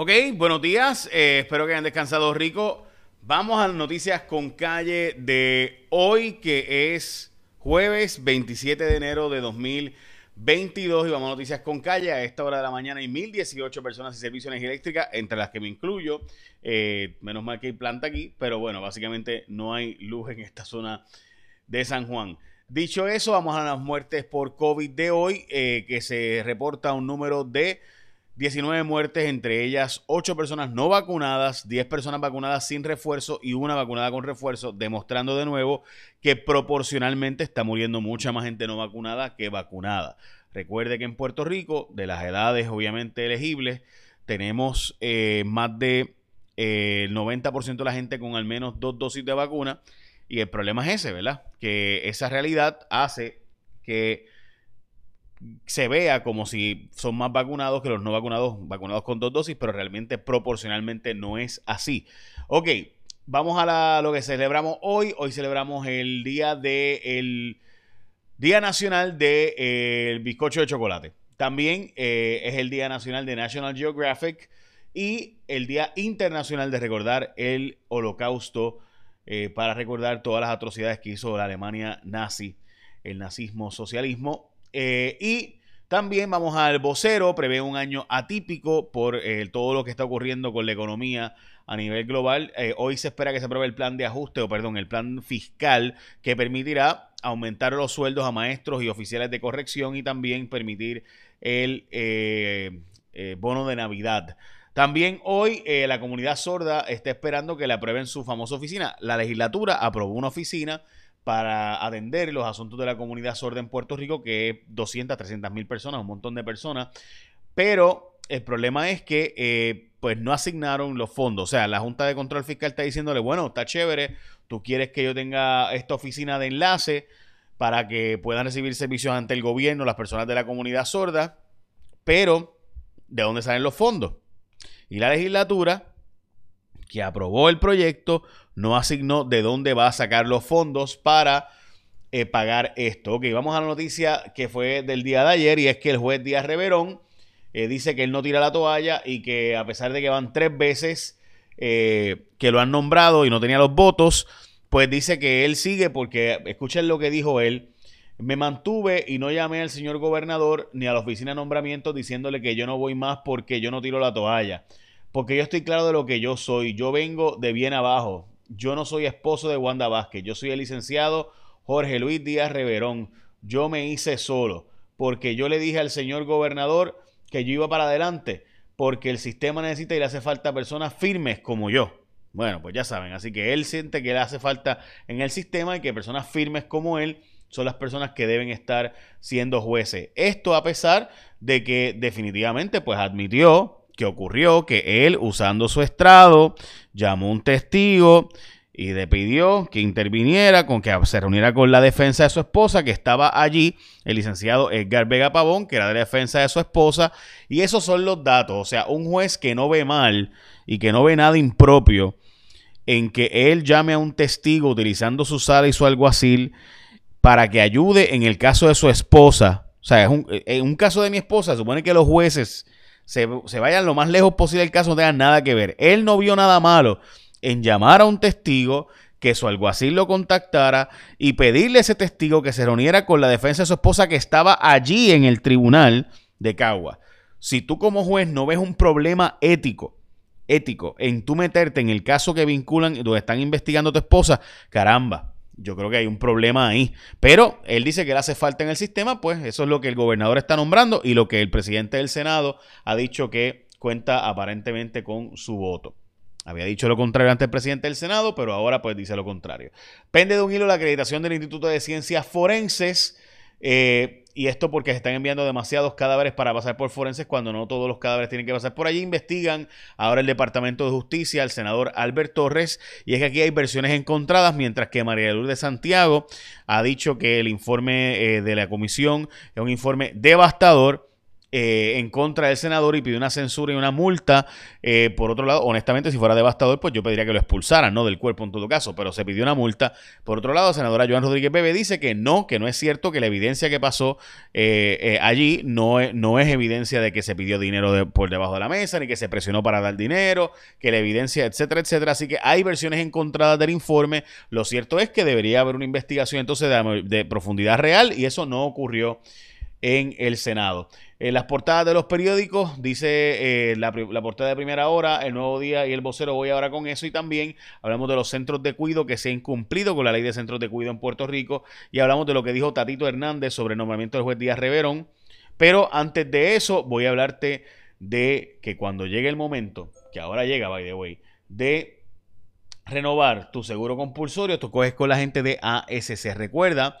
Ok, buenos días. Eh, espero que hayan descansado rico. Vamos a las noticias con calle de hoy, que es jueves 27 de enero de 2022. Y vamos a noticias con calle. A esta hora de la mañana hay 1018 personas y servicios de eléctrica, entre las que me incluyo. Eh, menos mal que hay planta aquí, pero bueno, básicamente no hay luz en esta zona de San Juan. Dicho eso, vamos a las muertes por COVID de hoy, eh, que se reporta un número de 19 muertes, entre ellas 8 personas no vacunadas, 10 personas vacunadas sin refuerzo y una vacunada con refuerzo, demostrando de nuevo que proporcionalmente está muriendo mucha más gente no vacunada que vacunada. Recuerde que en Puerto Rico, de las edades obviamente elegibles, tenemos eh, más de eh, el 90% de la gente con al menos dos dosis de vacuna y el problema es ese, ¿verdad? Que esa realidad hace que se vea como si son más vacunados que los no vacunados, vacunados con dos dosis, pero realmente proporcionalmente no es así. Ok, vamos a lo que celebramos hoy. Hoy celebramos el día de el Día Nacional del de, eh, Bizcocho de Chocolate. También eh, es el Día Nacional de National Geographic y el Día Internacional de recordar el Holocausto eh, para recordar todas las atrocidades que hizo la Alemania nazi, el nazismo, socialismo eh, y también vamos al vocero, prevé un año atípico por eh, todo lo que está ocurriendo con la economía a nivel global. Eh, hoy se espera que se apruebe el plan de ajuste, o perdón, el plan fiscal que permitirá aumentar los sueldos a maestros y oficiales de corrección y también permitir el bono de Navidad. También hoy la comunidad sorda está esperando que le aprueben su famosa oficina. La legislatura aprobó una oficina para atender los asuntos de la comunidad sorda en Puerto Rico, que es 200, 300 mil personas, un montón de personas. Pero el problema es que eh, pues no asignaron los fondos. O sea, la Junta de Control Fiscal está diciéndole, bueno, está chévere, tú quieres que yo tenga esta oficina de enlace para que puedan recibir servicios ante el gobierno las personas de la comunidad sorda, pero ¿de dónde salen los fondos? Y la legislatura que aprobó el proyecto no asignó de dónde va a sacar los fondos para eh, pagar esto. Ok, vamos a la noticia que fue del día de ayer y es que el juez Díaz Reverón eh, dice que él no tira la toalla y que a pesar de que van tres veces eh, que lo han nombrado y no tenía los votos, pues dice que él sigue porque, escuchen lo que dijo él, me mantuve y no llamé al señor gobernador ni a la oficina de nombramiento diciéndole que yo no voy más porque yo no tiro la toalla. Porque yo estoy claro de lo que yo soy. Yo vengo de bien abajo. Yo no soy esposo de Wanda Vázquez. Yo soy el licenciado Jorge Luis Díaz Reverón. Yo me hice solo. Porque yo le dije al señor gobernador que yo iba para adelante. Porque el sistema necesita y le hace falta personas firmes como yo. Bueno, pues ya saben. Así que él siente que le hace falta en el sistema y que personas firmes como él son las personas que deben estar siendo jueces. Esto a pesar de que definitivamente pues admitió que ocurrió que él, usando su estrado, llamó un testigo y le pidió que interviniera, con que se reuniera con la defensa de su esposa, que estaba allí, el licenciado Edgar Vega Pavón, que era de la defensa de su esposa, y esos son los datos. O sea, un juez que no ve mal y que no ve nada impropio en que él llame a un testigo utilizando su sala y su alguacil para que ayude en el caso de su esposa. O sea, en un caso de mi esposa, supone que los jueces se, vayan lo más lejos posible del caso, no tengan nada que ver. Él no vio nada malo en llamar a un testigo, que su alguacil lo contactara y pedirle a ese testigo que se reuniera con la defensa de su esposa que estaba allí en el tribunal de Cagua. Si tú como juez no ves un problema ético, ético, en tú meterte en el caso que vinculan, donde están investigando tu esposa, caramba, yo creo que hay un problema ahí. Pero él dice que le hace falta en el sistema, pues eso es lo que el gobernador está nombrando y lo que el presidente del Senado ha dicho que cuenta aparentemente con su voto. Había dicho lo contrario ante el presidente del Senado, pero ahora pues dice lo contrario. Pende de un hilo la acreditación del Instituto de Ciencias Forenses. Eh, y esto porque se están enviando demasiados cadáveres para pasar por forenses cuando no todos los cadáveres tienen que pasar por allí. Investigan ahora el Departamento de Justicia, el senador Albert Torres, y es que aquí hay versiones encontradas, mientras que María Lourdes de Santiago ha dicho que el informe eh, de la comisión es un informe devastador eh, en contra del senador y pidió una censura y una multa. Eh, por otro lado, honestamente, si fuera devastador, pues yo pediría que lo expulsaran, ¿no? Del cuerpo en todo caso, pero se pidió una multa. Por otro lado, la senadora Joan Rodríguez Bebe dice que no, que no es cierto, que la evidencia que pasó eh, allí no es, no es evidencia de que se pidió dinero por debajo de la mesa, ni que se presionó para dar dinero, que la evidencia, etcétera, etcétera. Así que hay versiones encontradas del informe. Lo cierto es que debería haber una investigación entonces de profundidad real y eso no ocurrió en el Senado. En las portadas de los periódicos dice eh, la, portada de primera hora, el nuevo día y el vocero. Voy ahora con eso y también hablamos de los centros de cuido que se han incumplido con la ley de centros de cuido en Puerto Rico y hablamos de lo que dijo Tatito Hernández sobre el nombramiento del juez Díaz Reverón. Pero antes de eso, voy a hablarte de que cuando llegue el momento, que ahora llega, by the way, de renovar tu seguro compulsorio, tú coges con la gente de ASC. Recuerda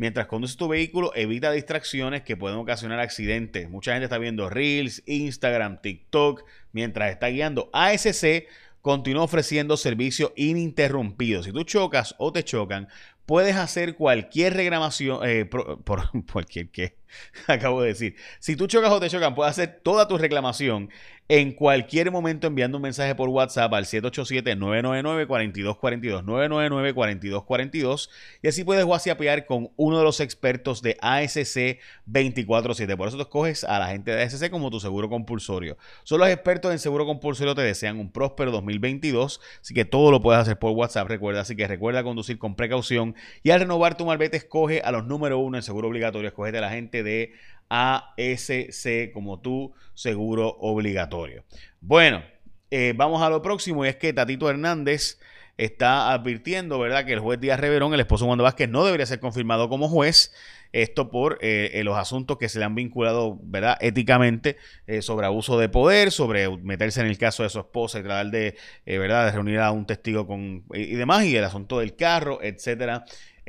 Mientras conduces tu vehículo, evita distracciones que pueden ocasionar accidentes. Mucha gente está viendo Reels, Instagram, TikTok mientras está guiando. ASC continúa ofreciendo servicio ininterrumpido. Si tú chocas o te chocan, puedes hacer cualquier reclamación, eh, por, cualquier que acabo de decir. Si tú chocas o te chocan, puedes hacer toda tu reclamación en cualquier momento enviando un mensaje por WhatsApp al 787-999-4242, 999-4242 y así puedes WhatsAppear con uno de los expertos de ASC 24-7. Por eso tú escoges a la gente de ASC como tu seguro compulsorio. Son los expertos en seguro compulsorio te desean un próspero 2022, así que todo lo puedes hacer por WhatsApp, recuerda, así que recuerda conducir con precaución y al renovar tu malvete escoge a los número uno en seguro obligatorio, escoge a la gente de ASC como tu seguro obligatorio. Bueno, eh, vamos a lo próximo y es que Tatito Hernández está advirtiendo, ¿verdad?, que el juez Díaz Reverón, el esposo de Wanda Vázquez, no debería ser confirmado como juez. Esto por eh, eh, los asuntos que se le han vinculado, ¿verdad?, éticamente sobre abuso de poder, sobre meterse en el caso de su esposa y tratar de, ¿verdad?, de reunir a un testigo con, y demás, y el asunto del carro, etcétera,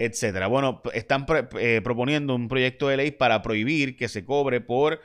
etcétera. Bueno, están eh, proponiendo un proyecto de ley para prohibir que se cobre por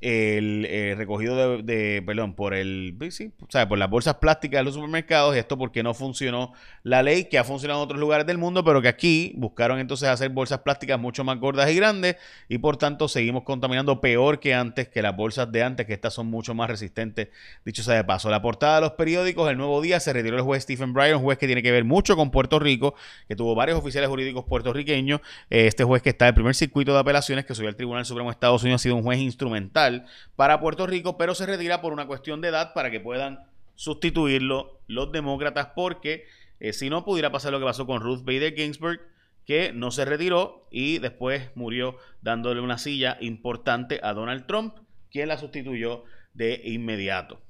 el eh, recogido de, perdón, por el, sí, por las bolsas plásticas de los supermercados, y esto porque no funcionó la ley que ha funcionado en otros lugares del mundo, pero que aquí buscaron entonces hacer bolsas plásticas mucho más gordas y grandes, y por tanto seguimos contaminando peor que antes, que las bolsas de antes, que estas son mucho más resistentes, dicho sea de paso. La portada de los periódicos, el nuevo día, se retiró el juez Stephen Bryan, un juez que tiene que ver mucho con Puerto Rico, que tuvo varios oficiales jurídicos puertorriqueños, eh, este juez que está en el primer circuito de apelaciones, que subió al Tribunal Supremo de Estados Unidos, ha sido un juez instrumental para Puerto Rico, pero se retira por una cuestión de edad para que puedan sustituirlo los demócratas, porque eh, si no pudiera pasar lo que pasó con Ruth Bader Ginsburg, que no se retiró y después murió dándole una silla importante a Donald Trump, quien la sustituyó de inmediato.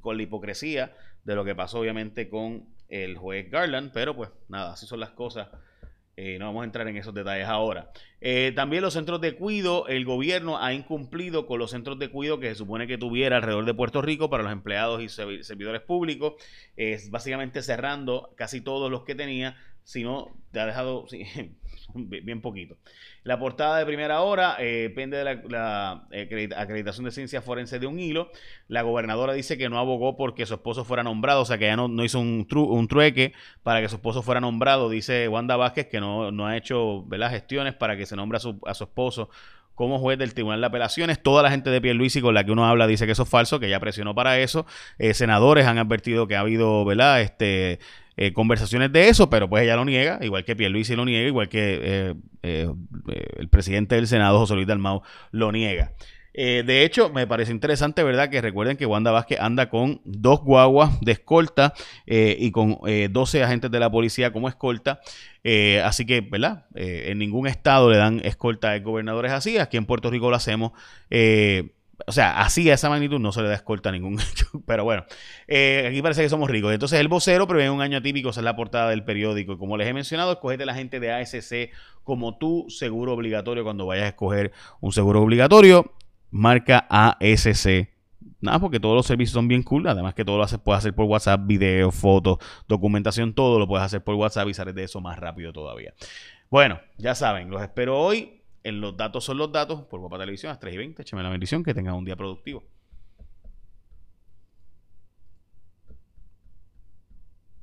Con la hipocresía de lo que pasó obviamente con el juez Garland, pero pues nada, así son las cosas eh, no vamos a entrar en esos detalles ahora. Eh, también los centros de cuido, el gobierno ha incumplido con los centros de cuido que se supone que tuviera alrededor de Puerto Rico para los empleados y servidores públicos. Básicamente cerrando casi todos los que tenía, sino te ha dejado bien poquito. La portada de primera hora eh, depende de la, acreditación de ciencia forense de un hilo. La gobernadora dice que no abogó porque su esposo fuera nombrado, o sea que ya no, hizo un, un, trueque para que su esposo fuera nombrado. Dice Wanda Vázquez que no, no ha hecho gestiones para que se nombre a su, a su esposo como juez del Tribunal de Apelaciones. Toda la gente de Pierluisi con la que uno habla dice que eso es falso, que ella presionó para eso. Eh, senadores han advertido que ha habido, ¿verdad? Este, eh, conversaciones de eso, pero pues ella lo niega, igual que Pierluisi lo niega, igual que eh, el presidente del Senado, José Luis Dalmau, lo niega. De hecho, me parece interesante, ¿verdad? Que recuerden que Wanda Vázquez anda con dos guaguas de escolta y con 12 agentes de la policía como escolta. así que, ¿verdad? en ningún estado le dan escolta a gobernadores así. Aquí en Puerto Rico lo hacemos. O sea, así a esa magnitud no se le da escolta a ningún Pero bueno, eh, aquí parece que somos ricos. Entonces, el vocero prevé un año atípico, esa es la portada del periódico. Y como les he mencionado, escogete la gente de ASC como tu seguro obligatorio cuando vayas a escoger un seguro obligatorio. Marca ASC. Nada, porque todos los servicios son bien cool. Además que todo lo haces, puedes hacer por WhatsApp, video, fotos, documentación, todo lo puedes hacer por WhatsApp y sales de eso más rápido todavía. Bueno, ya saben, los espero hoy en los datos son los datos por Guapa Televisión a las 3 y 20. Écheme la bendición, que tengan un día productivo.